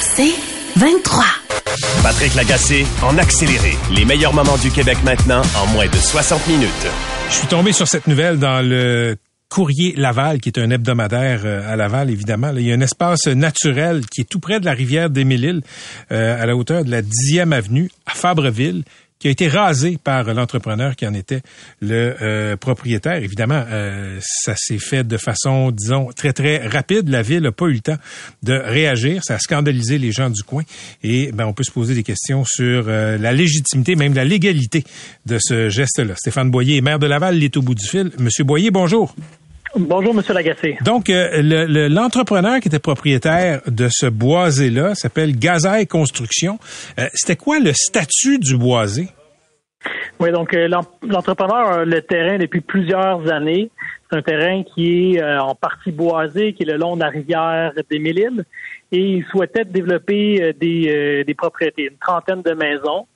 C'est 23. Patrick Lagacé en accéléré. Les meilleurs moments du Québec maintenant en moins de 60 minutes. Je suis tombé sur cette nouvelle dans le Courrier Laval, qui est un hebdomadaire euh, à Laval, évidemment. il y a un espace naturel qui est tout près de la rivière des Mille-Îles, euh, à la hauteur de la 10e avenue, à Fabreville qui a été rasé par l'entrepreneur qui en était le euh, propriétaire. Évidemment, euh, ça s'est fait de façon, disons, très, très rapide. La ville n'a pas eu le temps de réagir. Ça a scandalisé les gens du coin. Et ben, on peut se poser des questions sur euh, la légitimité, même la légalité de ce geste-là. Stéphane Boyer, maire de Laval, il est au bout du fil. Monsieur Boyer, bonjour. Bonjour, Monsieur Lagacé. Donc, euh, l'entrepreneur qui était propriétaire de ce boisé-là s'appelle Gazaille Construction. Euh, c'était quoi le statut du boisé? Oui, donc euh, l'entrepreneur a le terrain depuis plusieurs années. C'est un terrain qui est en partie boisé, qui est le long de la rivière des Mille-Îles, et il souhaitait développer des, des propriétés, une trentaine de maisons.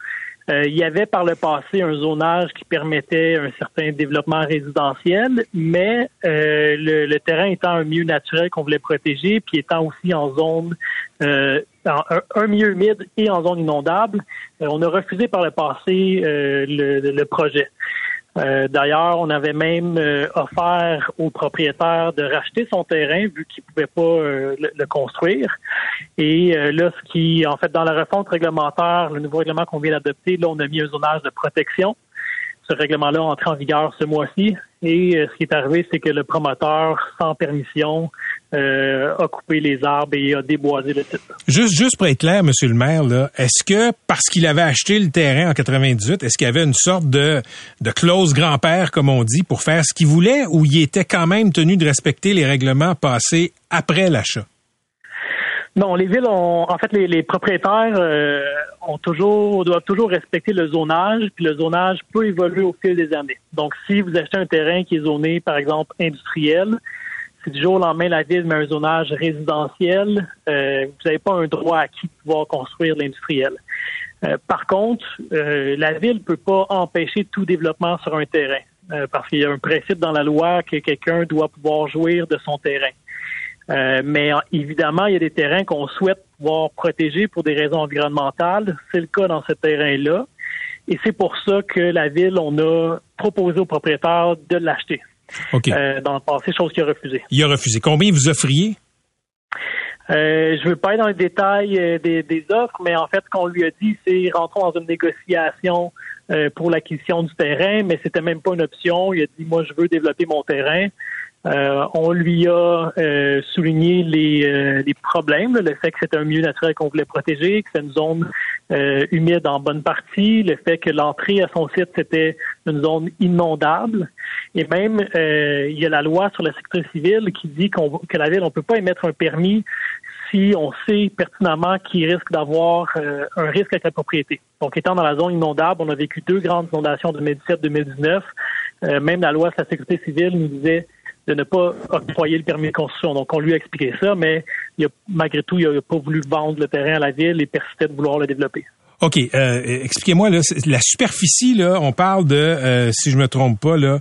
Euh, il y avait par le passé un zonage qui permettait un certain développement résidentiel, mais euh, le, terrain étant un milieu naturel qu'on voulait protéger, puis étant aussi en zone euh, un, milieu humide et en zone inondable, on a refusé par le passé le, projet. Euh, d'ailleurs, on avait même euh, offert au propriétaire de racheter son terrain vu qu'il pouvait pas euh, le, construire. Et là, ce qui, en fait, dans la refonte réglementaire, le nouveau règlement qu'on vient d'adopter, là, on a mis un zonage de protection. Ce règlement-là entre en vigueur ce mois-ci. Et ce qui est arrivé, c'est que le promoteur, sans permission, euh, a coupé les arbres et a déboisé le site. Juste, juste pour être clair, Monsieur le maire, là, est-ce que parce qu'il avait acheté le terrain en 98, est-ce qu'il y avait une sorte de, de clause grand-père, comme on dit, pour faire ce qu'il voulait, ou il était quand même tenu de respecter les règlements passés après l'achat? Non, les villes ont, en fait, les, propriétaires euh, ont toujours, doivent toujours respecter le zonage, puis le zonage peut évoluer au fil des années. Donc, si vous achetez un terrain qui est zoné, par exemple, industriel, si du jour au lendemain la ville met un zonage résidentiel, euh, vous n'avez pas un droit acquis de pouvoir construire l'industriel. Euh, par contre, euh, la ville ne peut pas empêcher tout développement sur un terrain parce qu'il y a un principe dans la loi que quelqu'un doit pouvoir jouir de son terrain. mais évidemment, il y a des terrains qu'on souhaite pouvoir protéger pour des raisons environnementales. C'est le cas dans ce terrain-là. Et c'est pour ça que la ville, on a proposé aux propriétaires de l'acheter. Euh, dans le passé, chose qu'il a refusé. Il a refusé. Combien vous offriez? Euh, je ne veux pas être dans les détails euh, des, offres, mais en fait, ce qu'on lui a dit, c'est rentrons dans une négociation pour l'acquisition du terrain, mais c'était même pas une option. Il a dit, moi, je veux développer mon terrain. Euh, on lui a euh, souligné les, euh, les, problèmes, le fait que c'est un milieu naturel qu'on voulait protéger, que c'est une zone humide en bonne partie, le fait que l'entrée à son site c'était une zone inondable, et même il y a la loi sur la sécurité civile qui dit qu'on, que la ville on peut pas émettre un permis si on sait pertinemment qu'il risque d'avoir un risque avec la propriété. Donc, étant dans la zone inondable, on a vécu deux grandes inondations de 2017-2019. même la loi sur la sécurité civile nous disait de ne pas octroyer le permis de construction. Donc, on lui a expliqué ça, mais il a, malgré tout, il n'a pas voulu vendre le terrain à la ville et persistait de vouloir le développer. OK, euh, expliquez-moi la superficie là, on parle de euh, si je me trompe pas là,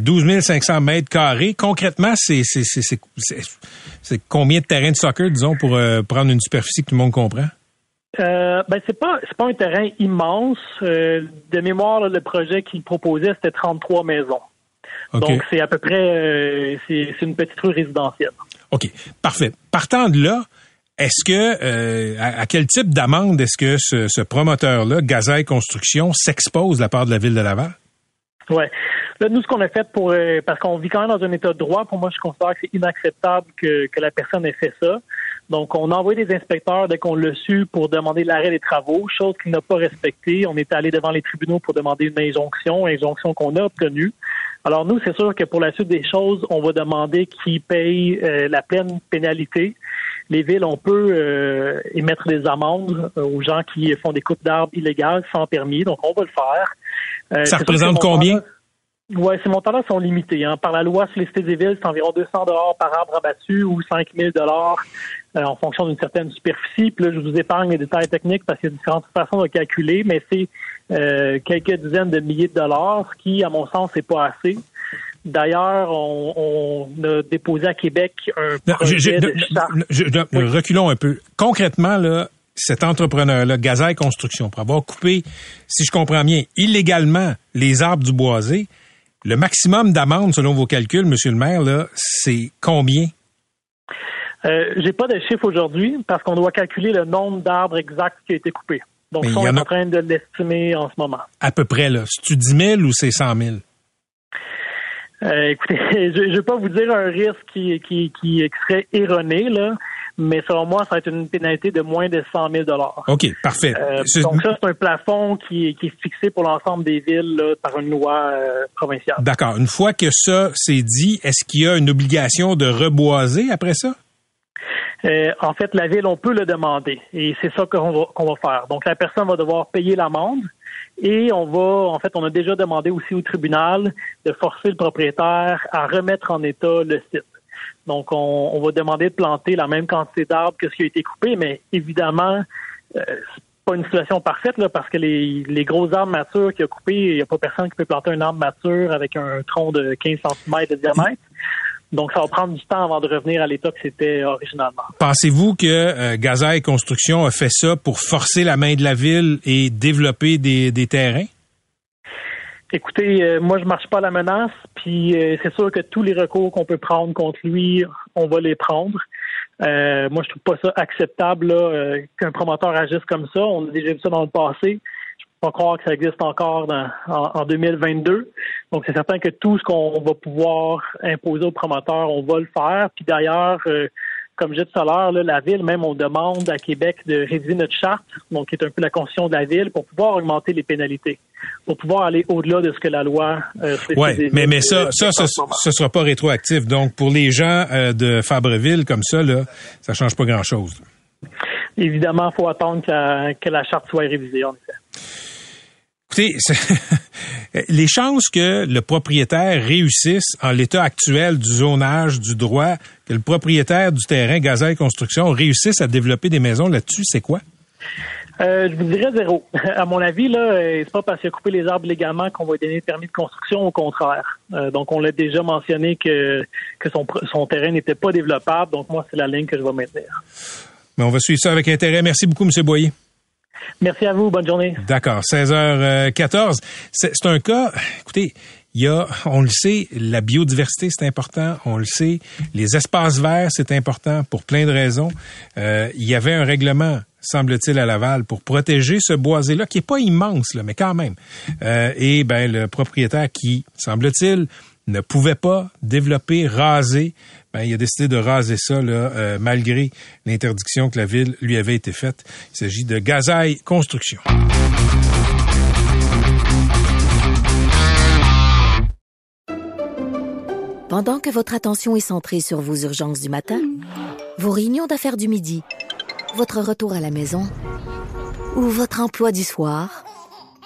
12 euh, 500 mètres carrés. Concrètement, c'est c'est combien de terrains de soccer disons pour prendre une superficie que tout le monde comprend? Ben c'est pas c'est pas un terrain immense. de mémoire, le projet qu'il proposait c'était 33 maisons. Donc, c'est à peu près, euh, c'est une petite rue résidentielle. OK, parfait. Partant de là, est-ce que, euh, à, quel type d'amende est-ce que ce, promoteur-là, Gazaille Construction, s'expose de la part de la Ville de Laval? Oui. Là, nous, ce qu'on a fait pour, euh, parce qu'on vit quand même dans un état de droit, pour moi, je considère que c'est inacceptable que, que la personne ait fait ça. Donc, on a envoyé des inspecteurs dès qu'on l'a su pour demander l'arrêt des travaux, chose qu'il n'a pas respectée. On est allé devant les tribunaux pour demander une injonction, injonction qu'on a obtenue. Alors, nous, c'est sûr que pour la suite des choses, on va demander qu'il paye euh, la pleine pénalité. les villes, on peut euh, émettre des amendes euh, aux gens qui font des coupes d'arbres illégales sans permis. Donc, on va le faire. Euh, ça représente combien? Oui, ces montants-là sont limités. Hein. Par la loi sur les cités des villes, c'est environ 200 dollars par arbre abattu ou 5 000 dollars en fonction d'une certaine superficie. Puis là, je vous épargne les détails techniques parce qu'il y a différentes façons de calculer, mais c'est quelques dizaines de milliers de dollars, ce qui, à mon sens, n'est pas assez. D'ailleurs, on, a déposé à Québec un projet de Reculons un peu. Concrètement, là, cet entrepreneur-là, Gazaille Construction, pour avoir coupé, si je comprends bien, illégalement les arbres du boisé, le maximum d'amende, selon vos calculs, Monsieur le maire, là, c'est combien? Euh, J'ai pas de chiffre aujourd'hui parce qu'on doit calculer le nombre d'arbres exacts qui a été coupé. Donc, on est en train de l'estimer en ce moment. À peu près, là. C'est-tu 10 000 ou c'est 100 000? Euh, écoutez, je ne vais pas vous dire un risque qui, qui, qui serait erroné, là, mais selon moi, ça va être une pénalité de moins de 100 000 OK, parfait. Euh, donc ça, c'est un plafond qui, qui, est fixé pour l'ensemble des villes là, par une loi euh, provinciale. D'accord. Une fois que ça c'est dit, est-ce qu'il y a une obligation de reboiser après ça? Euh, en fait, la ville, on peut le demander et c'est ça qu'on va, qu'on va faire. Donc, la personne va devoir payer l'amende et on va, en fait, on a déjà demandé aussi au tribunal de forcer le propriétaire à remettre en état le site. Donc, on, va demander de planter la même quantité d'arbres que ce qui a été coupé, mais évidemment, euh, c'est pas une situation parfaite là, parce que les, les gros arbres matures qu'il a coupés, il n'y a pas personne qui peut planter un arbre mature avec un tronc de 15 cm de diamètre. Donc, ça va prendre du temps avant de revenir à l'état que c'était originalement. Pensez-vous que euh, Gazaille Construction a fait ça pour forcer la main de la ville et développer des, terrains? Écoutez, euh, moi, je marche pas à la menace, puis euh, c'est sûr que tous les recours qu'on peut prendre contre lui, on va les prendre. moi, je trouve pas ça acceptable qu'un promoteur agisse comme ça. On a déjà vu ça dans le passé pas croire que ça existe encore en, 2022. Donc, c'est certain que tout ce qu'on va pouvoir imposer aux promoteurs, on va le faire. Puis d'ailleurs, euh, comme je disais tout à l'heure, la ville, même, on demande à Québec de réviser notre charte, donc qui est un peu la constitution de la ville, pour pouvoir augmenter les pénalités, pour pouvoir aller au-delà de ce que la loi. Euh, oui, mais mais ça, ça, ce, ne sera pas rétroactif. Donc, pour les gens euh, de Fabreville comme ça, là, ça change pas grand-chose. Évidemment, il faut attendre que la, que la charte soit révisée, en effet. Écoutez, les chances que le propriétaire réussisse en l'état actuel du zonage, du droit, que le propriétaire du terrain Gazelle Construction réussisse à développer des maisons là-dessus, c'est quoi? Euh, je vous dirais zéro. À mon avis, là, euh, c'est pas parce qu'il a coupé les arbres légalement qu'on va lui donner le permis de construction, au contraire. Euh, donc, on l'a déjà mentionné que, que son, son terrain n'était pas développable. Donc, moi, c'est la ligne que je vais maintenir. Mais on va suivre ça avec intérêt. Merci beaucoup, M. Boyer. Merci à vous. Bonne journée. D'accord. 16h14. C'est un cas, écoutez, il y a, on le sait, la biodiversité, c'est important. On le sait. Les espaces verts, c'est important pour plein de raisons. Euh, il y avait un règlement semble-t-il, à Laval pour protéger ce boisé-là, qui est pas immense, là, mais quand même. Euh, et ben le propriétaire qui, semble-t-il, ne pouvait pas développer, raser ben, il a décidé de raser ça euh, malgré l'interdiction que la ville lui avait été faite. Il s'agit de Gazaille Construction. Pendant que votre attention est centrée sur vos urgences du matin, vos réunions d'affaires du midi, votre retour à la maison ou votre emploi du soir,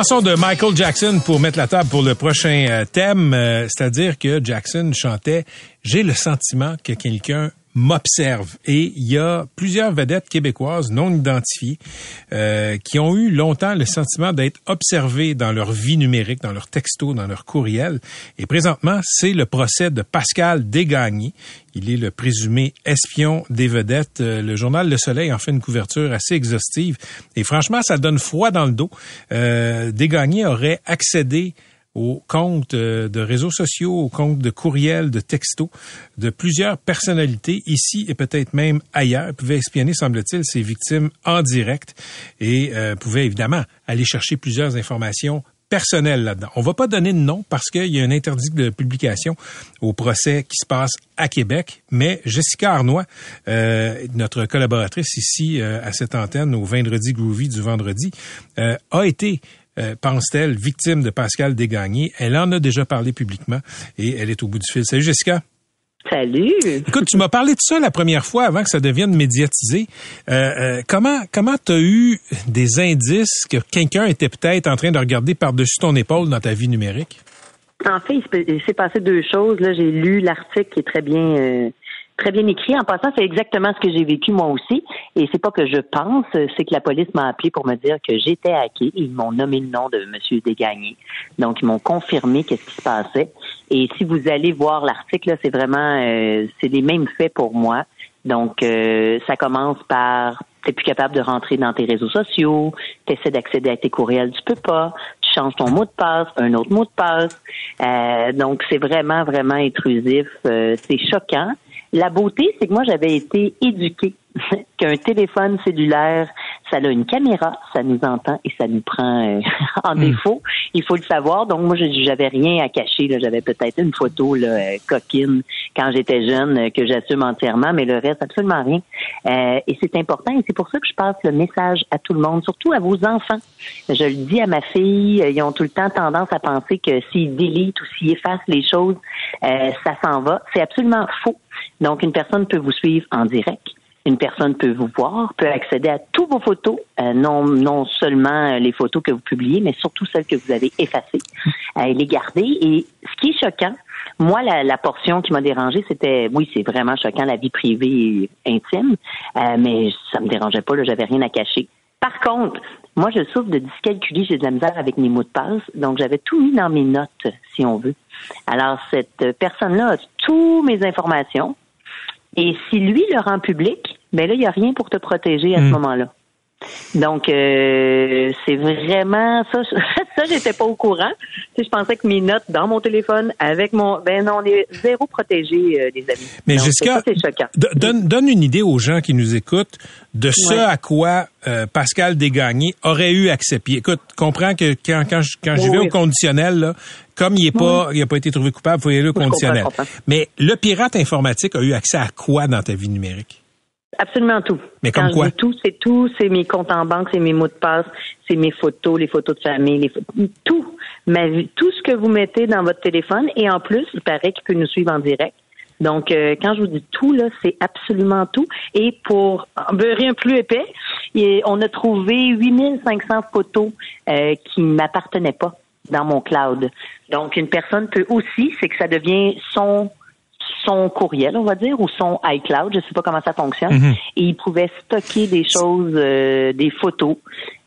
Chanson de Michael Jackson pour mettre la table pour le prochain euh, thème, euh, c'est-à-dire que Jackson chantait J'ai le sentiment que quelqu'un m'observe. Et il y a plusieurs vedettes québécoises non identifiées euh, qui ont eu longtemps le sentiment d'être observées dans leur vie numérique, dans leur texto, dans leur courriel. Et présentement, c'est le procès de Pascal Desgagnés. Il est le présumé espion des vedettes. Euh, le journal Le Soleil en fait une couverture assez exhaustive. Et franchement, ça donne froid dans le dos. Euh, aurait accédé aux comptes euh, de réseaux sociaux, aux comptes de courriels, de textos de plusieurs personnalités ici et peut-être même ailleurs, pouvaient espionner, semble-t-il, ces victimes en direct et euh, pouvaient évidemment aller chercher plusieurs informations personnelles là-dedans. On va pas donner de nom parce qu'il y a un interdit de publication au procès qui se passe à Québec, mais Jessica Arnois, euh, notre collaboratrice ici euh, à cette antenne au Vendredi Groovy du vendredi, euh, a été euh, pense-t-elle, victime de Pascal Desgagnés? Elle en a déjà parlé publiquement et elle est au bout du fil. Salut Jessica. Salut. Écoute, tu m'as parlé de ça la première fois avant que ça devienne médiatisé. Euh, euh, comment comment t'as eu des indices que quelqu'un était peut-être en train de regarder par-dessus ton épaule dans ta vie numérique? En fait, il s'est- passé deux choses. Là, j'ai lu l'article qui est très bien, très bien écrit. En passant, c'est exactement ce que j'ai vécu moi aussi. Et c'est pas que je pense, c'est que la police m'a appelé pour me dire que j'étais hacké. Ils m'ont nommé le nom de M. Desgagnés. Donc, ils m'ont confirmé qu'est-ce qui se passait. Et si vous allez voir l'article, c'est vraiment, euh, c'est les mêmes faits pour moi. Donc, euh, ça commence par t'es plus capable de rentrer dans tes réseaux sociaux, t'essaies d'accéder à tes courriels, tu peux pas, tu changes ton mot de passe, un autre mot de passe. Euh, donc, c'est vraiment, vraiment intrusif. Euh, c'est choquant. La beauté, c'est que moi, j'avais été éduquée qu'un téléphone cellulaire, ça a une caméra, ça nous entend et ça nous prend euh, en défaut. Il faut le savoir. Donc, moi, j'avais rien à cacher. J'avais peut-être une photo là, euh, coquine quand j'étais jeune euh, que j'assume entièrement, mais le reste, absolument rien. Euh, et c'est important et c'est pour ça que je passe le message à tout le monde, surtout à vos enfants. Je le dis à ma fille, ils ont tout le temps tendance à penser que s'ils délitent ou s'ils effacent les choses, euh, ça s'en va. C'est absolument faux. Donc, une personne peut vous suivre en direct. Une personne peut vous voir, peut accéder à tous vos photos, euh, non, non seulement euh, les photos que vous publiez, mais surtout celles que vous avez effacées, euh, les garder. Et ce qui est choquant, moi, la, la portion qui m'a dérangée, c'était, oui, c'est vraiment choquant, la vie privée et intime, euh, mais ça me dérangeait pas, là, j'avais rien à cacher. Par contre, moi, je souffre de dyscalculie, j'ai de la misère avec mes mots de passe, donc j'avais tout mis dans mes notes, si on veut. Alors, cette personne-là a toutes mes informations, et si lui le rend public, ben là, il n'y a rien pour te protéger à ce moment-là. Donc, euh, c'est vraiment ça. Ça, j'étais pas au courant. Tu sais, je pensais que mes notes dans mon téléphone, avec mon, ben non, on est zéro protégé, euh, les amis. Mais d- donne, donne une idée aux gens qui nous écoutent de ce Ouais. à quoi euh, Pascal Desgagnés aurait eu accès. Puis écoute, comprends que quand, quand, je- quand vais oui. au conditionnel, là, comme il est pas, il a pas été trouvé coupable, il faut y aller au Je comprends, conditionnel. je comprends. Mais le pirate informatique a eu accès à quoi dans ta vie numérique? Absolument tout. Mais Quand je dis tout, c'est tout. C'est mes comptes en banque, c'est mes mots de passe, c'est mes photos, les photos de famille, les tout. Ma vie, tout ce que vous mettez dans votre téléphone. Et en plus, il paraît qu'il peut nous suivre en direct. Donc, euh, quand je vous dis tout, là, c'est absolument tout. Et pour beurrer un plus épais, on a trouvé 8500 photos euh, qui ne m'appartenaient pas dans mon cloud. Donc, une personne peut aussi, c'est que ça devient son son courriel, on va dire, ou son iCloud, je sais pas comment ça fonctionne, Mhm. et il pouvait stocker des choses, euh, des photos.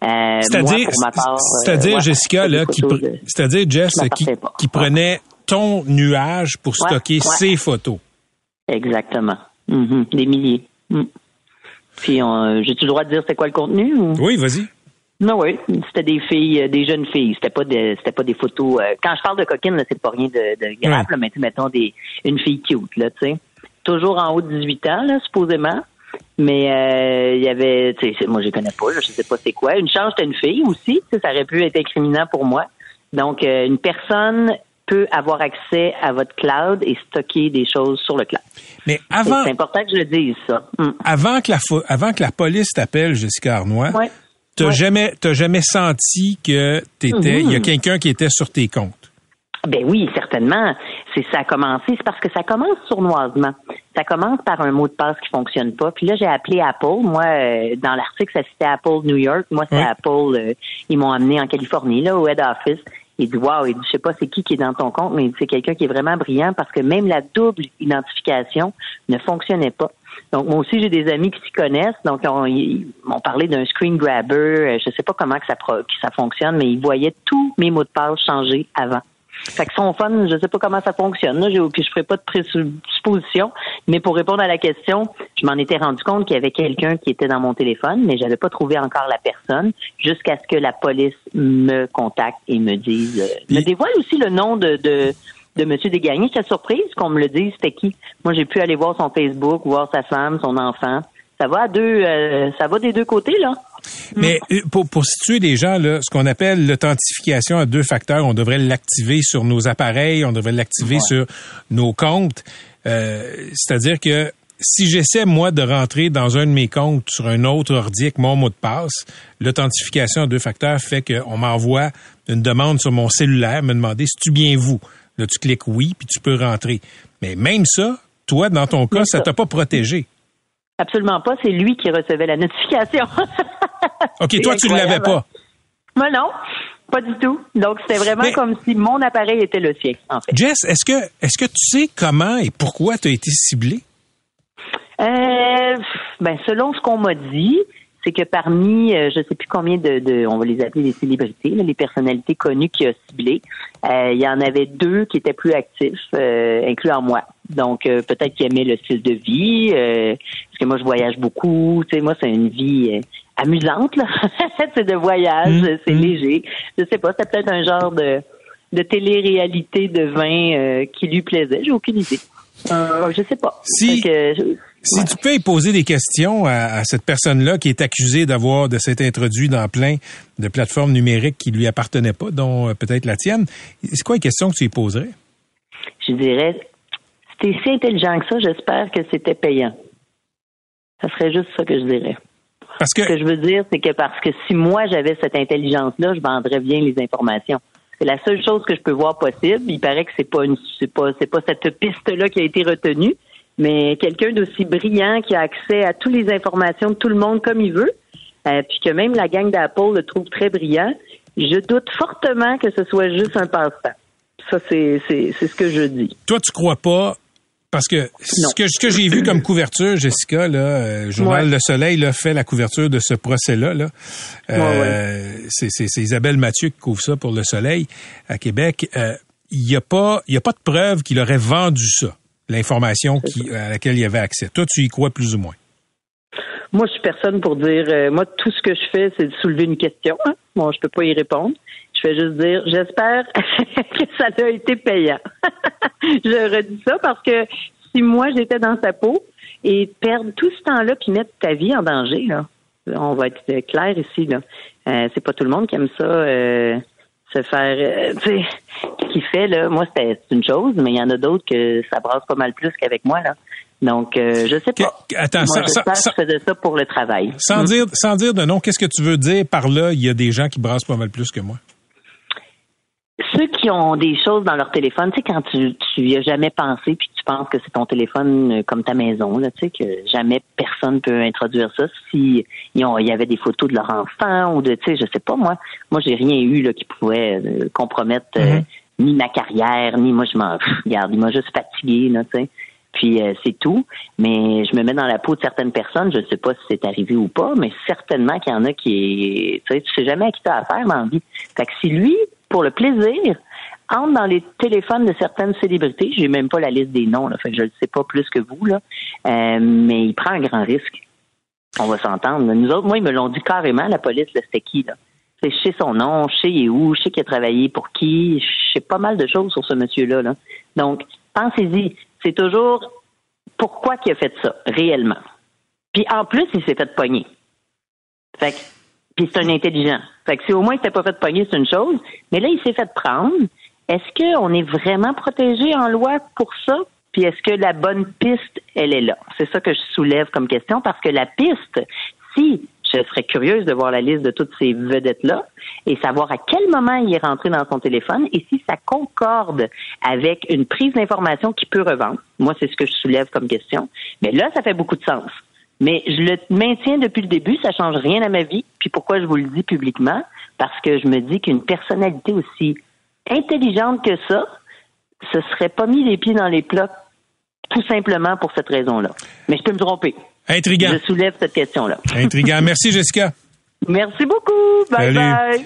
Euh, C'est-à-dire, euh, c'est-à-dire ouais, Jessica, là, qui, de- c'est-à-dire Jess, qui qui, prenait ton nuage pour Ouais, stocker ouais. ses photos. Exactement. Mhm, Des milliers. Mm. Puis, on- j'ai-tu le droit de dire c'est quoi le contenu? Ou... Oui, vas-y. Non, oui. C'était des filles, euh, des jeunes filles. C'était pas des, c'était pas des photos. euh, quand je parle de coquine, là, c'est pas rien de, de grave, Ouais. là, mais mettons des, une fille cute, là, tu sais. Toujours en haut de 18 ans, là, supposément. Mais euh, il y avait, tu sais, c'est- moi je les connais pas, là, je sais pas c'est quoi. Une chance, c'était une fille aussi, ça aurait pu être incriminant pour moi. Donc, euh, une personne peut avoir accès à votre cloud et stocker des choses sur le cloud. Mais avant, C'est important que je le dise, ça. Mm. avant que la avant que la police t'appelle, Jessica Arnois, Ouais. T'as Ouais. jamais t'as jamais senti que t'étais il y a Mhm. quelqu'un qui était sur tes comptes? Ben oui, certainement. C'est ça a commencé, c'est parce que ça commence sournoisement. Ça commence par un mot de passe qui fonctionne pas. Puis là, j'ai appelé Apple. Moi, euh, dans l'article, ça citait Apple New York. Moi, c'est Ouais. Apple. euh, ils m'ont amené en Californie, là, au head office. Il dit waouh, il dit je sais pas c'est qui qui est dans ton compte, mais il dit, c'est quelqu'un qui est vraiment brillant parce que même la double identification ne fonctionnait pas. Donc moi aussi j'ai des amis qui s'y connaissent, donc on- ils m'ont parlé d'un screen grabber, euh, je sais pas comment que ça que ça fonctionne, mais ils voyaient tous mes mots de passe changer avant. Fait que son fun, je sais pas comment ça fonctionne. Là, puis je ferai pas de présu- supposition. Mais pour répondre à la question, je m'en étais rendu compte qu'il y avait quelqu'un qui était dans mon téléphone, mais j'avais pas trouvé encore la personne jusqu'à ce que la police me contacte et me dise, euh, me dévoile aussi le nom de, de de M. Desgagnés. J'étais surprise qu'on me le dise, c'était qui? Moi, j'ai pu aller voir son Facebook, voir sa femme, son enfant. Ça va à deux, euh, ça va des deux côtés, là. Mais euh, pour, pour situer des gens, là, ce qu'on appelle l'authentification à deux facteurs, on devrait l'activer sur nos appareils, on devrait l'activer sur nos comptes. Euh, C'est-à-dire que si j'essaie, moi, de rentrer dans un de mes comptes sur un autre ordi avec mon mot de passe, l'authentification à deux facteurs fait qu'on m'envoie une demande sur mon cellulaire, me demander si tu bien vous? Là, tu cliques oui, puis tu peux rentrer. Mais même ça, toi, dans ton cas, ça t'a pas protégé. Absolument pas. C'est lui qui recevait la notification. OK, toi, tu ne l'avais pas. Moi, non. Pas du tout. Donc, c'était vraiment comme si mon appareil était le sien, en fait. Jess, est-ce que, est-ce que tu sais comment et pourquoi tu as été ciblé? Euh, ben, selon ce qu'on m'a dit, c'est que parmi, euh, je ne sais plus combien de, on va les appeler les célébrités, les personnalités connues qui a ciblé, euh, il y en avait deux qui étaient plus actifs, euh, incluant moi. Donc peut-être qu'ils aimaient le style de vie, parce que moi je voyage beaucoup. Tu sais, moi c'est une vie amusante là, c'est de voyage, mmh. c'est léger. Je sais pas, c'est peut-être un genre de de télé-réalité de vin qui lui plaisait. J'ai aucune idée. je sais pas. Si, si tu peux poser des questions à, cette personne-là qui est accusée d'avoir de s'être introduit dans plein de plateformes numériques qui lui appartenaient pas, dont euh, peut-être la tienne, c'est quoi les questions que tu lui poserais? Je dirais, si si intelligent que ça, j'espère que c'était payant. Ça serait juste ça que je dirais. Parce que... Ce que je veux dire, c'est que parce que si moi j'avais cette intelligence-là, je vendrais bien les informations. C'est la seule chose que je peux voir possible. Il paraît que c'est pas une, c'est pas, c'est pas cette piste-là qui a été retenue mais quelqu'un d'aussi brillant qui a accès à toutes les informations de tout le monde comme il veut, euh, puis que même la gang d'Apple le trouve très brillant, je doute fortement que ce soit juste un passe-temps. Ça, c'est, ce que je dis. Toi, tu crois pas? Parce que ce que, ce que j'ai vu comme couverture, Jessica, là, euh, Journal Le Soleil là, fait la couverture de ce procès-là. Là. Euh, c'est, Isabelle Mathieu qui couvre ça pour Le Soleil à Québec. Il n'y a pas, y a pas de preuve qu'il aurait vendu ça l'information à laquelle il avait accès. Toi, tu y crois plus ou moins? Moi, je suis personne pour dire. Euh, moi, tout ce que je fais, c'est de soulever une question. Hein. Bon, je peux pas y répondre. Je vais juste dire, j'espère que ça a été payant. je redis ça parce que si moi j'étais dans sa peau et perdre tout ce temps-là puis mettre ta vie en danger, là, on va être clair ici. Là, euh, c'est pas tout le monde qui aime ça. Euh, se faire, euh, tu sais, ce qu'il fait là, moi c'était une chose, mais il y en a d'autres que ça brasse pas mal plus qu'avec moi là. Donc, euh, je sais pas. Attends, moi, ça, je faisais ça pour le travail. Sans dire, sans dire de nom, qu'est-ce que tu veux dire par là? Il y a des gens qui brassent pas mal plus que moi ceux qui ont des choses dans leur téléphone, tu sais, quand tu, tu y as jamais pensé puis tu penses que c'est ton téléphone euh, comme ta maison, là, tu sais, que jamais personne peut introduire ça. Si il y avait des photos de leur enfant ou de, tu sais, je sais pas, moi, moi, j'ai rien eu, là, qui pouvait euh, compromettre euh, mm-hmm. ni ma carrière, ni moi, je m'en, regarde, il m'a juste fatigué, là, tu sais. Puis c'est tout. Mais je me mets dans la peau de certaines personnes. Je ne sais pas si c'est arrivé ou pas, mais certainement qu'il y en a qui, tu sais, tu sais jamais à qui t'as affaire dans la vie. Fait que si lui, pour le plaisir, entre dans les téléphones de certaines célébrités. J'ai même pas la liste des noms, là, je ne sais pas plus que vous. Euh, mais il prend un grand risque. On va s'entendre. Nous autres, moi, ils me l'ont dit carrément, la police, c'était qui, là? C'est chez son nom, chez où, chez qui a travaillé pour qui. Je sais pas mal de choses sur ce monsieur-là. Là. Donc, pensez-y. C'est toujours pourquoi il a fait ça, réellement. Puis en plus, il s'est fait pogner. Fait que puis c'est un intelligent. Fait que si au moins il s'était pas fait pogner, c'est une chose. Mais là, il s'est fait prendre. Est-ce qu'on est vraiment protégé en loi pour ça? Puis est-ce que la bonne piste, elle est là? C'est ça que je soulève comme question parce que la piste, si je serais curieuse de voir la liste de toutes ces vedettes-là et savoir à quel moment il est rentré dans son téléphone et si ça concorde avec une prise d'information qui peut revendre. Moi, c'est ce que je soulève comme question. Mais là, ça fait beaucoup de sens. Mais je le maintiens depuis le début, ça change rien à ma vie. Puis pourquoi je vous le dis publiquement? Parce que je me dis qu'une personnalité aussi intelligente que ça, se serait pas mis les pieds dans les plats tout simplement pour cette raison-là. Mais je peux me tromper. Intriguant. Je soulève cette question-là. Intriguant. Merci, Jessica. Merci beaucoup. Bye bye.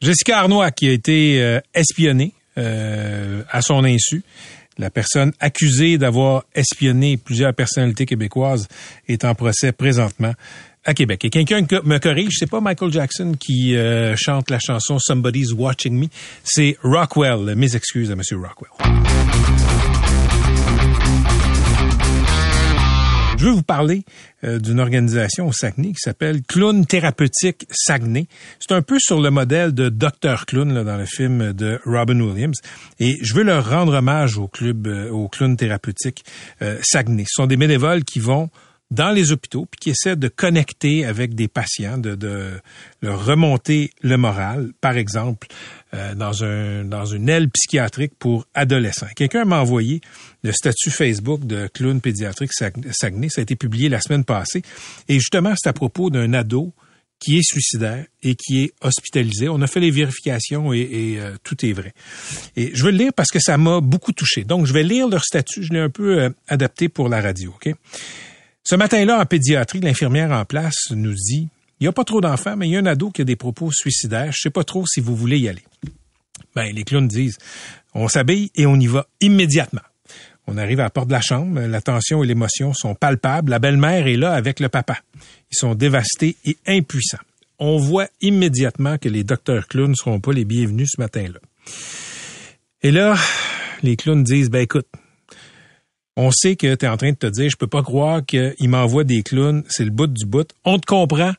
Jessica Arnois qui a été euh, espionnée euh, à son insu La personne accusée d'avoir espionné plusieurs personnalités québécoises est en procès présentement à Québec. Et quelqu'un me corrige, c'est pas Michael Jackson qui euh, chante la chanson Somebody's Watching Me, c'est Rockwell. Mes excuses à Monsieur Rockwell. Je veux vous parler euh, d'une organisation au Saguenay qui s'appelle Clown Thérapeutique Saguenay. C'est un peu sur le modèle de Dr Clown là, dans le film de Robin Williams. Et je veux leur rendre hommage au club, euh, au Clown Thérapeutique euh, Saguenay. Ce sont des bénévoles qui vont dans les hôpitaux, puis qui essaient de connecter avec des patients, de, de leur remonter le moral, par exemple, euh, dans, un, dans une aile psychiatrique pour adolescents. Quelqu'un m'a envoyé le statut Facebook de clown pédiatrique Saguenay. Ça a été publié la semaine passée. Et justement, c'est à propos d'un ado qui est suicidaire et qui est hospitalisé. On a fait les vérifications et, et euh, tout est vrai. Et je veux le lire parce que ça m'a beaucoup touché. Donc, je vais lire leur statut. Je l'ai un peu euh, adapté pour la radio. OK? Ce matin-là, en pédiatrie, l'infirmière en place nous dit il n'y a pas trop d'enfants, mais il y a un ado qui a des propos suicidaires. Je sais pas trop si vous voulez y aller. Ben, les clowns disent on s'habille et on y va immédiatement. On arrive à la porte de la chambre, la tension et l'émotion sont palpables. La belle-mère est là avec le papa. Ils sont dévastés et impuissants. On voit immédiatement que les docteurs clowns ne seront pas les bienvenus ce matin-là. Et là, les clowns disent, ben écoute, on sait que tu es en train de te dire, je peux pas croire qu'il m'envoie des clowns, c'est le bout du bout. On te comprend.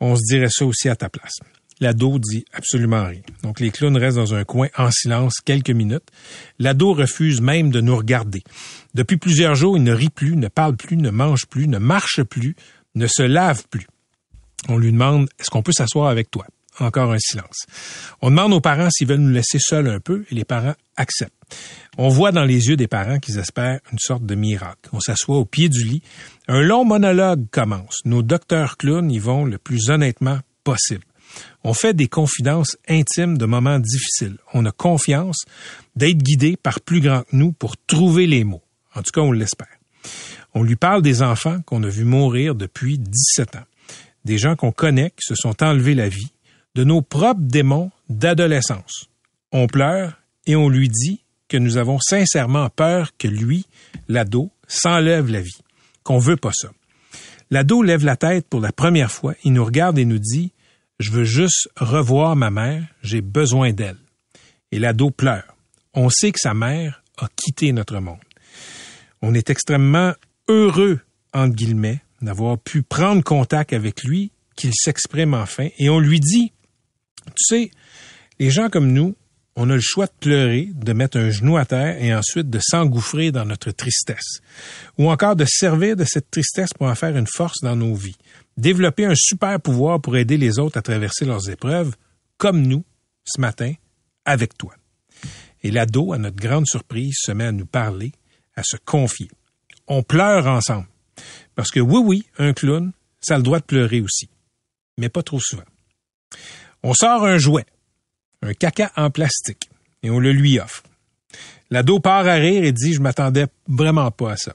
On se dirait ça aussi à ta place. L'ado dit absolument rien. Donc les clowns restent dans un coin en silence quelques minutes. L'ado refuse même de nous regarder. Depuis plusieurs jours, il ne rit plus, ne parle plus, ne mange plus, ne marche plus, ne se lave plus. On lui demande est-ce qu'on peut s'asseoir avec toi? Encore un silence. On demande aux parents s'ils veulent nous laisser seuls un peu et les parents acceptent. On voit dans les yeux des parents qu'ils espèrent une sorte de miracle. On s'assoit au pied du lit. Un long monologue commence. Nos docteurs clowns y vont le plus honnêtement possible. On fait des confidences intimes de moments difficiles. On a confiance d'être guidé par plus grand que nous pour trouver les mots. En tout cas, on l'espère. On lui parle des enfants qu'on a vus mourir depuis 17 ans. Des gens qu'on connaît qui se sont enlevés la vie. De nos propres démons d'adolescence. On pleure et on lui dit que nous avons sincèrement peur que lui, l'ado, s'enlève la vie, qu'on veut pas ça. L'ado lève la tête pour la première fois, il nous regarde et nous dit Je veux juste revoir ma mère, j'ai besoin d'elle. Et l'ado pleure. On sait que sa mère a quitté notre monde. On est extrêmement heureux, entre guillemets, d'avoir pu prendre contact avec lui, qu'il s'exprime enfin, et on lui dit Tu sais, les gens comme nous, on a le choix de pleurer, de mettre un genou à terre et ensuite de s'engouffrer dans notre tristesse. Ou encore de servir de cette tristesse pour en faire une force dans nos vies. Développer un super pouvoir pour aider les autres à traverser leurs épreuves, comme nous, ce matin, avec toi. Et l'ado, à notre grande surprise, se met à nous parler, à se confier. On pleure ensemble. Parce que oui, oui, un clown, ça le droit de pleurer aussi. Mais pas trop souvent. On sort un jouet un caca en plastique, et on le lui offre. L'ado part à rire et dit, je m'attendais vraiment pas à ça.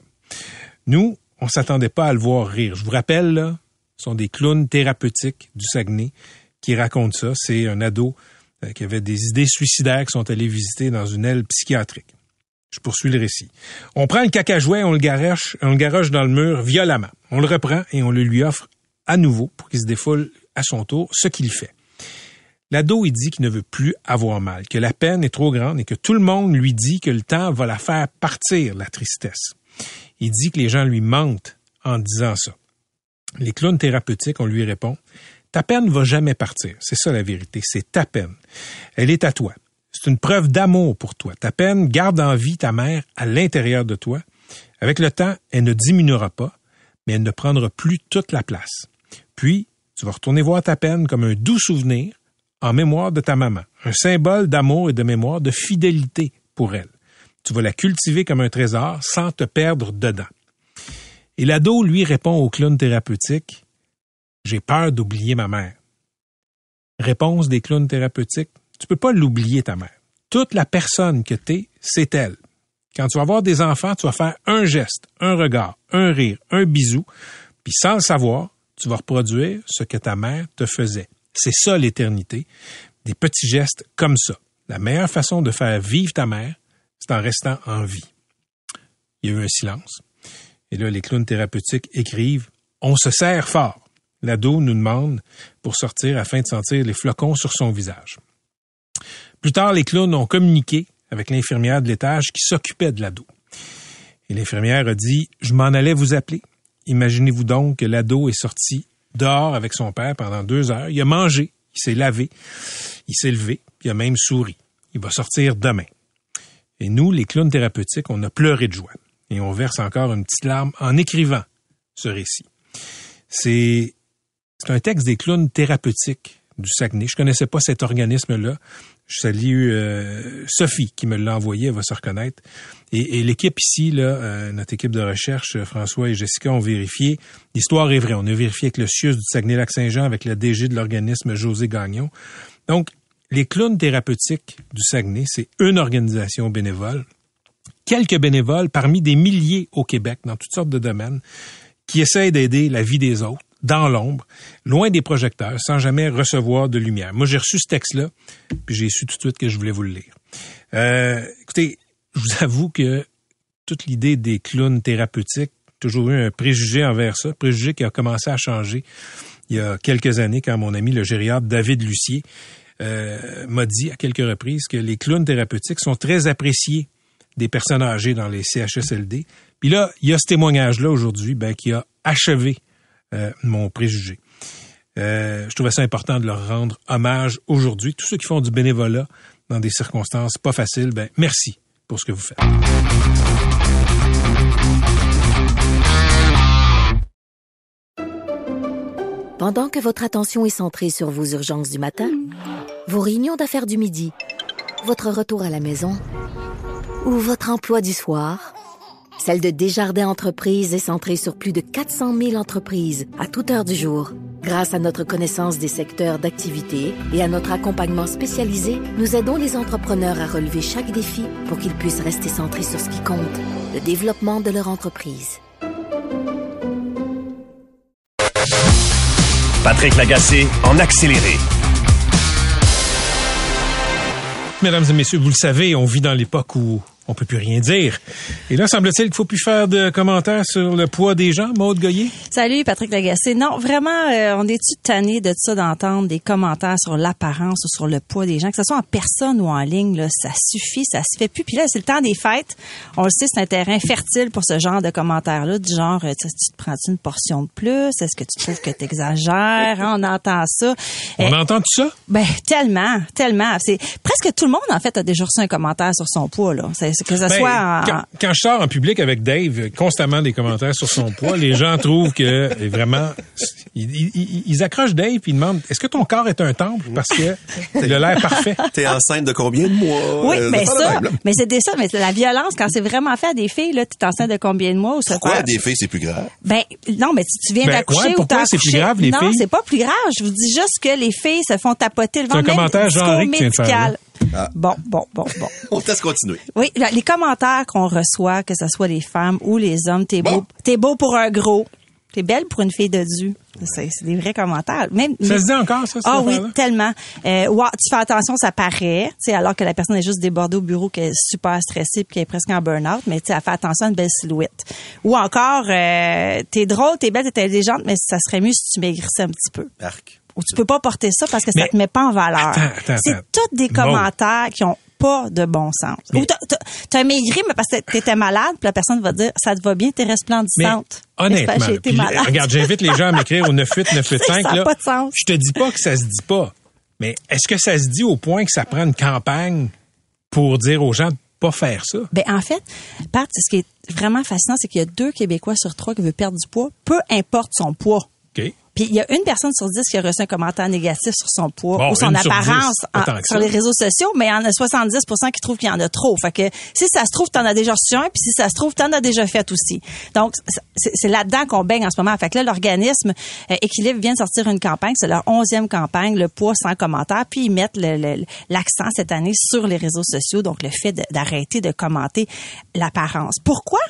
Nous, on s'attendait pas à le voir rire. Je vous rappelle, là, ce sont des clowns thérapeutiques du Saguenay qui racontent ça. C'est un ado euh, qui avait des idées suicidaires qui sont allés visiter dans une aile psychiatrique. Je poursuis le récit. On prend le caca jouet, on le garoche, on le garoche dans le mur violemment. On le reprend et on le lui offre à nouveau pour qu'il se défoule à son tour, ce qu'il fait. L'ado, il dit qu'il ne veut plus avoir mal, que la peine est trop grande et que tout le monde lui dit que le temps va la faire partir, la tristesse. Il dit que les gens lui mentent en disant ça. Les clowns thérapeutiques, on lui répond, ta peine va jamais partir. C'est ça la vérité. C'est ta peine. Elle est à toi. C'est une preuve d'amour pour toi. Ta peine garde en vie ta mère à l'intérieur de toi. Avec le temps, elle ne diminuera pas, mais elle ne prendra plus toute la place. Puis, tu vas retourner voir ta peine comme un doux souvenir en mémoire de ta maman, un symbole d'amour et de mémoire, de fidélité pour elle. Tu vas la cultiver comme un trésor sans te perdre dedans. Et l'ado, lui, répond au clown thérapeutique J'ai peur d'oublier ma mère. Réponse des clowns thérapeutiques Tu peux pas l'oublier, ta mère. Toute la personne que tu es, c'est elle. Quand tu vas avoir des enfants, tu vas faire un geste, un regard, un rire, un bisou, puis sans le savoir, tu vas reproduire ce que ta mère te faisait. C'est ça l'éternité. Des petits gestes comme ça. La meilleure façon de faire vivre ta mère, c'est en restant en vie. Il y a eu un silence. Et là, les clowns thérapeutiques écrivent On se serre fort. L'ado nous demande pour sortir afin de sentir les flocons sur son visage. Plus tard, les clowns ont communiqué avec l'infirmière de l'étage qui s'occupait de l'ado. Et l'infirmière a dit Je m'en allais vous appeler. Imaginez-vous donc que l'ado est sorti dehors avec son père pendant deux heures. Il a mangé, il s'est lavé, il s'est levé, il a même souri. Il va sortir demain. Et nous, les clowns thérapeutiques, on a pleuré de joie. Et on verse encore une petite larme en écrivant ce récit. C'est, c'est un texte des clowns thérapeutiques du Saguenay. Je connaissais pas cet organisme-là. Je salue euh, Sophie qui me l'a envoyé, elle va se reconnaître. Et, l'équipe ici, euh, notre équipe de recherche, euh, François et Jessica, ont vérifié. L'histoire est vraie. On a vérifié avec le CIUS du Saguenay-Lac-Saint-Jean, avec la DG de l'organisme José Gagnon. Donc, les clowns thérapeutiques du Saguenay, c'est une organisation bénévole. Quelques bénévoles parmi des milliers au Québec, dans toutes sortes de domaines, qui essayent d'aider la vie des autres dans l'ombre, loin des projecteurs, sans jamais recevoir de lumière. Moi, j'ai reçu ce texte-là, puis j'ai su tout de suite que je voulais vous le lire. Euh, écoutez, je vous avoue que toute l'idée des clowns thérapeutiques, toujours eu un préjugé envers ça, préjugé qui a commencé à changer il y a quelques années quand mon ami le gériatre David Lucier euh, m'a dit à quelques reprises que les clowns thérapeutiques sont très appréciés des personnes âgées dans les CHSLD. Puis là, il y a ce témoignage-là aujourd'hui ben, qui a achevé mon préjugé. Euh, je trouvais ça important de leur rendre hommage aujourd'hui. Tous ceux qui font du bénévolat dans des circonstances pas faciles, ben merci pour ce que vous faites. Pendant que votre attention est centrée sur vos urgences du matin, vos réunions d'affaires du midi, votre retour à la maison ou votre emploi du soir, celle de Desjardins Entreprises est centrée sur plus de 400 000 entreprises à toute heure du jour. Grâce à notre connaissance des secteurs d'activité et à notre accompagnement spécialisé, nous aidons les entrepreneurs à relever chaque défi pour qu'ils puissent rester centrés sur ce qui compte, le développement de leur entreprise. Patrick Lagacé en accéléré. Mesdames et messieurs, vous le savez, on vit dans l'époque où on peut plus rien dire. Et là, semble-t-il qu'il faut plus faire de commentaires sur le poids des gens, Maude Goyer? Salut, Patrick Lagacé. Non, vraiment, euh, on est-tu tanné de ça, d'entendre des commentaires sur l'apparence ou sur le poids des gens, que ce soit en personne ou en ligne, là, ça suffit, ça se fait plus. Puis là, c'est le temps des fêtes. On le sait, c'est un terrain fertile pour ce genre de commentaires-là, du genre, euh, tu te prends une portion de plus? Est-ce que tu trouves que tu exagères? on entend ça. On Euh, entend tout ça? ben tellement, tellement. C'est presque tout le monde en fait a déjà reçu un commentaire sur son poids là. C'est que ça Ben, soit en- quand, quand je sors en public avec Dave, constamment des commentaires sur son poids, les gens trouvent que vraiment, ils, ils- ils accrochent Dave puis ils demandent est-ce que ton corps est un temple? Parce que il a l'air parfait. T'es enceinte de combien de mois? oui, Euh, mais ça, même, mais c'est des ça, mais c'est la violence quand c'est vraiment fait à des filles là, tu es enceinte de combien de mois ou ça Pourquoi fait- des filles, c'est plus grave? Ben non, mais si tu viens Ben, d'accoucher ouais, ou pourquoi t'as c'est plus grave, les non, filles? c'est pas plus grave. Je vous dis juste que les filles se font tapoter le C'est un ventre. commentaire genré que tu viens de faire. Ah. Bon, bon, bon, bon. On te laisse continuer. Oui, les commentaires qu'on reçoit, que ce soit les femmes ou les hommes, t'es beau, t'es beau pour un gros, t'es belle pour une fille de Dieu. C'est c'est des vrais commentaires. Même, Ça se dit encore ça Ah oui, tellement. Euh, tu fais attention, ça paraît, tu sais, alors que la personne est juste débordée au bureau, qu'elle est super stressée, puis qu'elle est presque en burn-out, mais tu sais, elle fait attention à une belle silhouette. Ou encore, euh, t'es drôle, t'es belle, t'es intelligente, mais ça serait mieux si tu maigrissais un petit peu. Arc. Ou tu peux pas porter ça parce que Mais- ça te met pas en valeur. C'est tous des commentaires qui ont pas de bon sens. Mais- Ou t'as- maigri, mais parce que t'étais malade, puis la personne va dire, ça te va bien, t'es Mais resplendissante. honnêtement, j'ai été malade. regarde, j'invite les gens à m'écrire au 98 985 Ça là. pas de sens. Je te dis pas que ça se dit pas, mais est-ce que ça se dit au point que ça prend une campagne pour dire aux gens de pas faire ça? Ben en fait, Pat, ce qui est vraiment fascinant, c'est qu'il y a deux Québécois sur trois qui veulent perdre du poids, peu importe son poids. OK. Puis il y a une personne sur dix qui a reçu un commentaire négatif sur son poids Bon, ou son sur apparence en- sur les réseaux sociaux, mais il y en a 70% qui trouvent qu'il y en a trop. Fait que si ça se trouve, t'en as déjà reçu un, puis si ça se trouve, t'en as déjà fait aussi. Donc c'est là-dedans qu'on baigne en ce moment. Fait que là, l'organisme euh, Équilibre vient de sortir une campagne, c'est leur onzième campagne, le poids sans commentaire, puis ils mettent l'accent cette année sur les réseaux sociaux, donc le fait de- d'arrêter de commenter l'apparence. Pourquoi?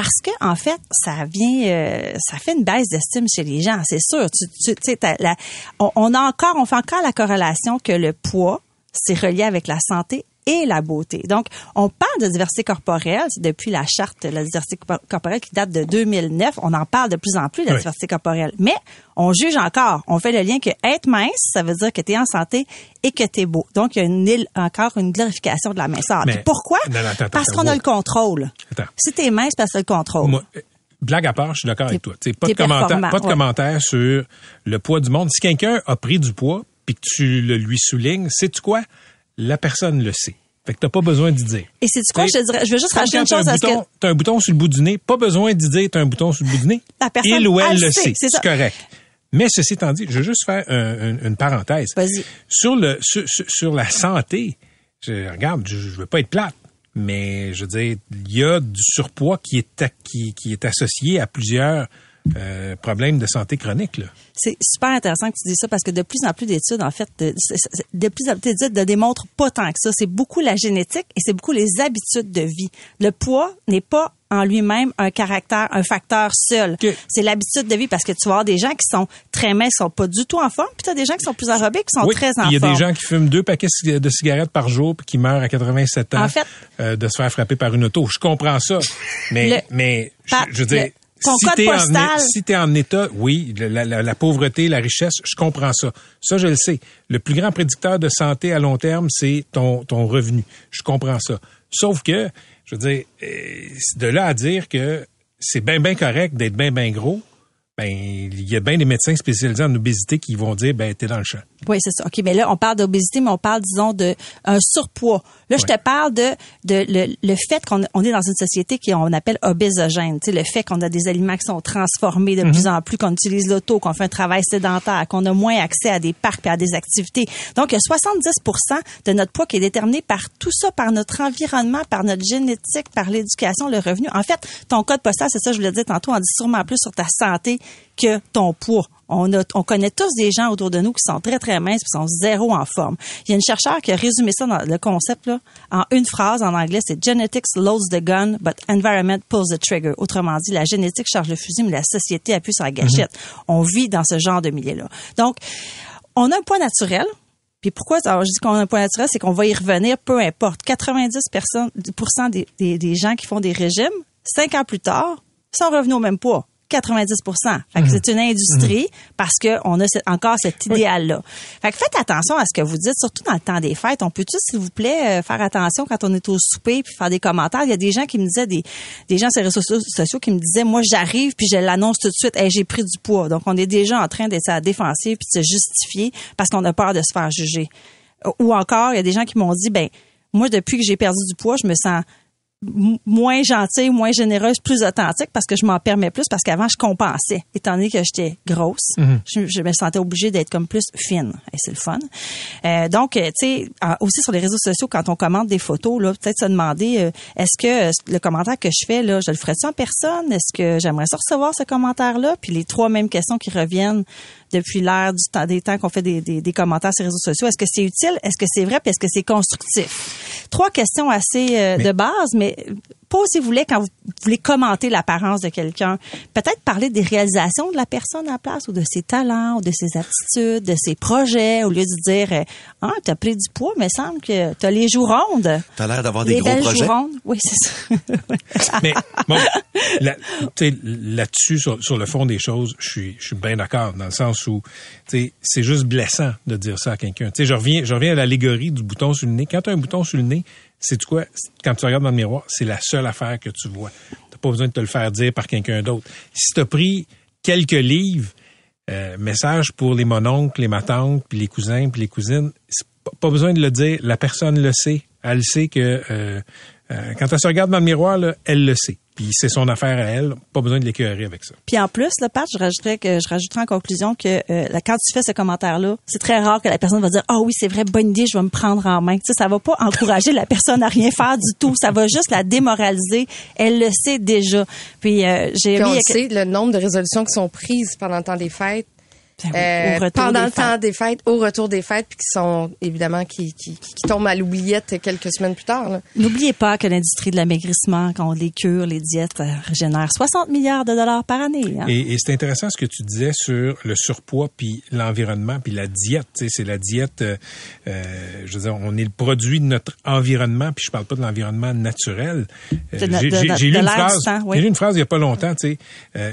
Parce que en fait, ça vient, euh, ça fait une baisse d'estime chez les gens, c'est sûr. Tu, tu, la- on, on a encore, on fait encore la corrélation que le poids, c'est relié avec la santé et la beauté. Donc, on parle de diversité corporelle c'est depuis la charte de la diversité corpo- corporelle qui date de 2009. On en parle de plus en plus de la Oui. diversité corporelle. Mais on juge encore. On fait le lien que être mince, ça veut dire que tu es en santé et que tu es beau. Donc, il y a une, encore une glorification de la minceur. Mais- pourquoi? Non, non, attends, attends, parce qu'on a le contrôle. Attends. Si tu es mince, parce que tu as le contrôle. Moi, euh, blague à part, je suis d'accord avec toi. Tu sais, pas de commentaire, pas de ouais. commentaire sur le poids du monde. Si quelqu'un a pris du poids puis que tu le lui soulignes, sais-tu quoi? La personne le sait. Fait que t'as pas besoin d'y dire. Et c'est du quoi, je te dirais, je veux juste rajouter une chose un à ce que t'as un bouton sur le bout du nez, pas besoin d'y dire t'as un bouton sur le bout du nez. La personne, Il ou elle, elle le sait, c'est correct. Mais ceci étant dit, je veux juste faire un- un- une parenthèse. Vas-y. Sur le sur, sur- la santé, je regarde, je, je veux pas être plate, mais je veux dire, il y a du surpoids qui est qui, qui est associé à plusieurs euh, problèmes de santé chronique. C'est super intéressant que tu dis ça parce que de plus en plus d'études, en fait, de, c'est- de plus en plus d'études ne démontrent pas tant que ça. C'est beaucoup la génétique et c'est beaucoup les habitudes de vie. Le poids n'est pas en lui-même un caractère, un facteur seul. C'est l'habitude de vie parce que tu vas avoir des gens qui sont très minces, qui sont pas du tout en forme, puis tu as des gens qui sont plus aérobiques, qui sont Oui, très en il y a forme. des gens qui fument deux paquets de cigarettes par jour puis qui meurent à 87 ans En fait- euh, de se faire frapper par une auto. Je comprends ça, mais Le- mais je veux dire. Ton si code t'es en, postal- en état, oui, la, la- la pauvreté, la richesse, je comprends ça. Ça, je le sais. Le plus grand prédicteur de santé à long terme, c'est ton, ton revenu. Je comprends ça. Sauf que, je veux dire, euh, de là à dire que c'est bien, bien correct d'être bien, bien gros, ben, il y a bien des médecins spécialisés en obésité qui vont dire, ben, t'es dans le champ. Oui, c'est ça. OK, mais là, on parle d'obésité, mais on parle, disons, de un surpoids. Là, je te parle de, de le, le fait qu'on on est dans une société qu'on appelle obésogène. Tu sais, le fait qu'on a des aliments qui sont transformés de plus en plus, qu'on utilise l'auto, qu'on fait un travail sédentaire, qu'on a moins accès à des parcs et à des activités. Donc, il y a 70 de notre poids qui est déterminé par tout ça, par notre environnement, par notre génétique, par l'éducation, le revenu. En fait, ton code postal, c'est ça, je voulais dire tantôt, on dit sûrement plus sur ta santé que ton poids. On, a, on connaît tous des gens autour de nous qui sont très, très minces et qui sont zéro en forme. Il y a une chercheure qui a résumé ça dans le concept là, en une phrase en anglais, c'est Genetics loads the gun, but environment pulls the trigger. Autrement dit, la génétique charge le fusil, mais la société appuie sur la gâchette. On vit dans ce genre de milieu-là. Donc, on a un poids naturel, puis pourquoi alors, je dis qu'on a un point naturel, c'est qu'on va y revenir peu importe. 90 des, des, des gens qui font des régimes, cinq ans plus tard, sont revenus au même poids. 90 Fait que c'est une industrie parce que on a encore cet idéal-là. Fait que faites attention à ce que vous dites, surtout dans le temps des fêtes. On peut-tu, s'il vous plaît, euh, faire attention quand on est au souper puis faire des commentaires? Il y a des gens qui me disaient, des, des gens sur les réseaux sociaux, qui me disaient, moi, j'arrive puis je l'annonce tout de suite, Hey, j'ai pris du poids. Donc, on est déjà en train d'être à la défensive puis de se justifier parce qu'on a peur de se faire juger. Ou encore, il y a des gens qui m'ont dit, ben, moi, depuis que j'ai perdu du poids, je me sens moins gentille, moins généreuse, plus authentique parce que je m'en permets plus parce qu'avant je compensais. Étant donné que j'étais grosse, je, je me sentais obligée d'être comme plus fine. Et c'est le fun. Euh, donc, euh, tu sais, aussi sur les réseaux sociaux, quand on commente des photos, là, peut-être se demander euh, est-ce que euh, le commentaire que je fais là, je le ferais-tu en personne? Est-ce que j'aimerais ça recevoir ce commentaire-là? Puis les trois mêmes questions qui reviennent depuis l'ère du temps des temps qu'on fait des, des, des commentaires sur les réseaux sociaux. Est-ce que c'est utile? Est-ce que c'est vrai? Puis est-ce que c'est constructif? Trois questions assez euh, de base, mais posez-vous-les quand vous voulez commenter l'apparence de quelqu'un. Peut-être parler des réalisations de la personne à la place ou de ses talents ou de ses aptitudes, de ses projets, au lieu de dire Ah, t'as pris du poids, mais il semble que t'as les joues rondes. T'as l'air d'avoir des les gros belles projets. joues rondes. Oui, c'est ça. Mais bon, là- tu sais, là-dessus, sur, sur le fond des choses, je suis, je suis bien d'accord, dans le sens où tu sais, c'est juste blessant de dire ça à quelqu'un. Tu sais, Je reviens, je reviens à l'allégorie du bouton sur le nez. Quand tu as un bouton sur le nez, c'est quoi? Quand tu regardes dans le miroir, c'est la seule affaire que tu vois. Tu pas besoin de te le faire dire par quelqu'un d'autre. Si tu as pris quelques livres, euh, message pour les mononcles, les matantes, puis les cousins, puis les cousines, pas besoin de le dire. La personne le sait. Elle sait que euh, euh, quand elle se regarde dans le miroir, là, elle le sait. Puis c'est son affaire à elle. Pas besoin de l'écœurer avec ça. Puis en plus, le Pat, je rajouterais que je rajouterais en conclusion que euh, là, quand tu fais ce commentaire-là, c'est très rare que la personne va dire ah oui c'est vrai bonne idée, je vais me prendre en main. Tu sais, ça va pas encourager la personne à rien faire du tout. Ça va juste la démoraliser. Elle le sait déjà. Puis euh, j'ai Puis on le sait, le nombre de résolutions qui sont prises pendant le temps des fêtes, oui, euh, pendant des le temps fêtes. des fêtes, au retour des fêtes, puis qui sont évidemment qui, qui, qui tombent à l'oubliette quelques semaines plus tard. là. N'oubliez pas que l'industrie de l'amaigrissement, qu'on les cure, les diètes, euh, régénère 60 milliards de dollars par année. hein. Et, et c'est intéressant ce que tu disais sur le surpoids puis l'environnement puis la diète. Tu sais, c'est la diète. euh, euh, je veux dire, on est le produit de notre environnement. Puis je parle pas de l'environnement naturel. Euh, j'ai lu oui. J'ai lu une phrase il y a pas longtemps. Tu sais, euh,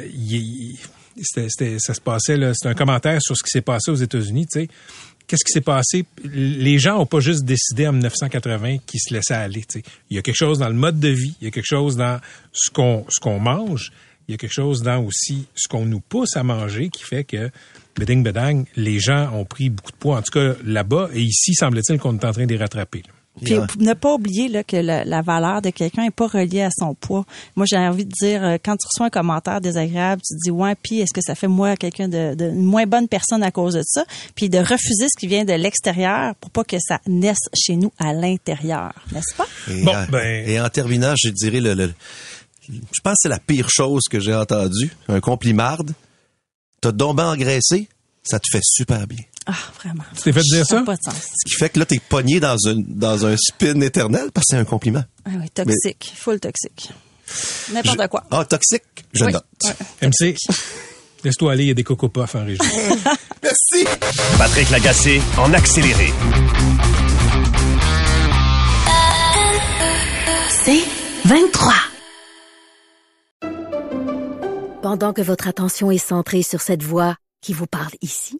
c'était, ça se passait là. C'était un commentaire sur ce qui s'est passé aux États-Unis. Tu sais. Qu'est-ce qui s'est passé? Les gens ont pas juste décidé en 1980 qu'ils se laissaient aller. Il y a quelque chose dans le mode de vie, il y a quelque chose dans ce qu'on ce qu'on mange, il y a quelque chose dans aussi ce qu'on nous pousse à manger qui fait que, beding bedang, les gens ont pris beaucoup de poids, en tout cas là-bas, et ici, semble-t-il qu'on est en train de les rattraper. Puis ne pas oublier là, que la valeur de quelqu'un est pas reliée à son poids. Moi, j'ai envie de dire, euh, quand tu reçois un commentaire désagréable, tu te dis, ouais, puis est-ce que ça fait moi quelqu'un de, de une moins bonne personne à cause de ça? Puis de refuser ce qui vient de l'extérieur pour pas que ça naisse chez nous à l'intérieur, n'est-ce pas? Et, Bon, en- ben- et en terminant, je dirais le, le- je pense que c'est la pire chose que j'ai entendue. Un complimarde. T'as donc bien engraissé, ça te fait super bien. Ah, vraiment. Tu t'es fait dire Ça pas de sens. Ce qui fait que là, t'es pogné dans un, dans un spin éternel parce que c'est un compliment. Ah oui, toxique, full toxique. N'importe Je- quoi. Ah, toxique, je Oui. note. MC, laisse-toi aller, il y a des coco puffs en région. Merci. Patrick Lagacé en accéléré. C'est 23. Pendant que votre attention est centrée sur cette voix qui vous parle ici,